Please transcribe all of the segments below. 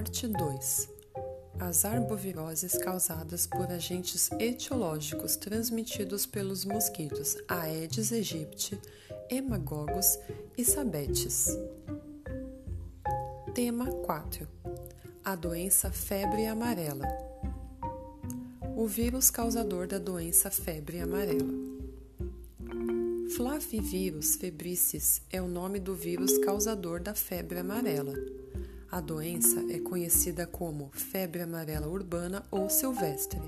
Parte 2 As arboviroses causadas por agentes etiológicos transmitidos pelos mosquitos Aedes aegypti, Hemagogos e Sabetes. Tema 4 A doença febre amarela. O vírus causador da doença febre amarela. Flavivírus febricis é o nome do vírus causador da febre amarela. A doença é conhecida como febre amarela urbana ou silvestre.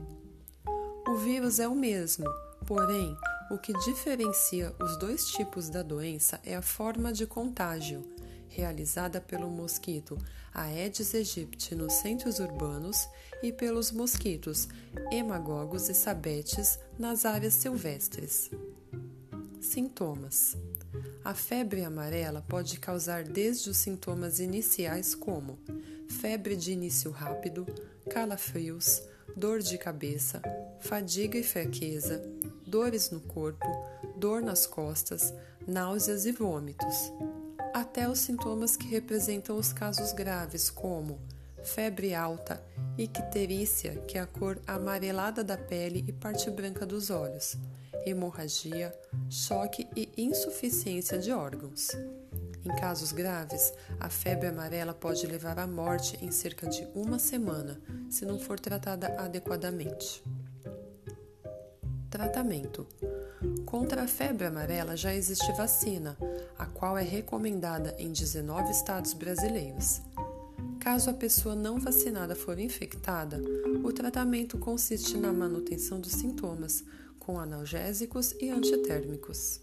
O vírus é o mesmo, porém, o que diferencia os dois tipos da doença é a forma de contágio, realizada pelo mosquito Aedes aegypti nos centros urbanos e pelos mosquitos Hemagogos e Sabetes nas áreas silvestres. Sintomas: A febre amarela pode causar desde os sintomas iniciais, como febre de início rápido, calafrios, dor de cabeça, fadiga e fraqueza, dores no corpo, dor nas costas, náuseas e vômitos, até os sintomas que representam os casos graves, como febre alta, icterícia, que é a cor amarelada da pele e parte branca dos olhos hemorragia, choque e insuficiência de órgãos. Em casos graves, a febre amarela pode levar à morte em cerca de uma semana, se não for tratada adequadamente. Tratamento: Contra a febre amarela já existe vacina, a qual é recomendada em 19 estados brasileiros. Caso a pessoa não vacinada for infectada, o tratamento consiste na manutenção dos sintomas, com analgésicos e antitérmicos.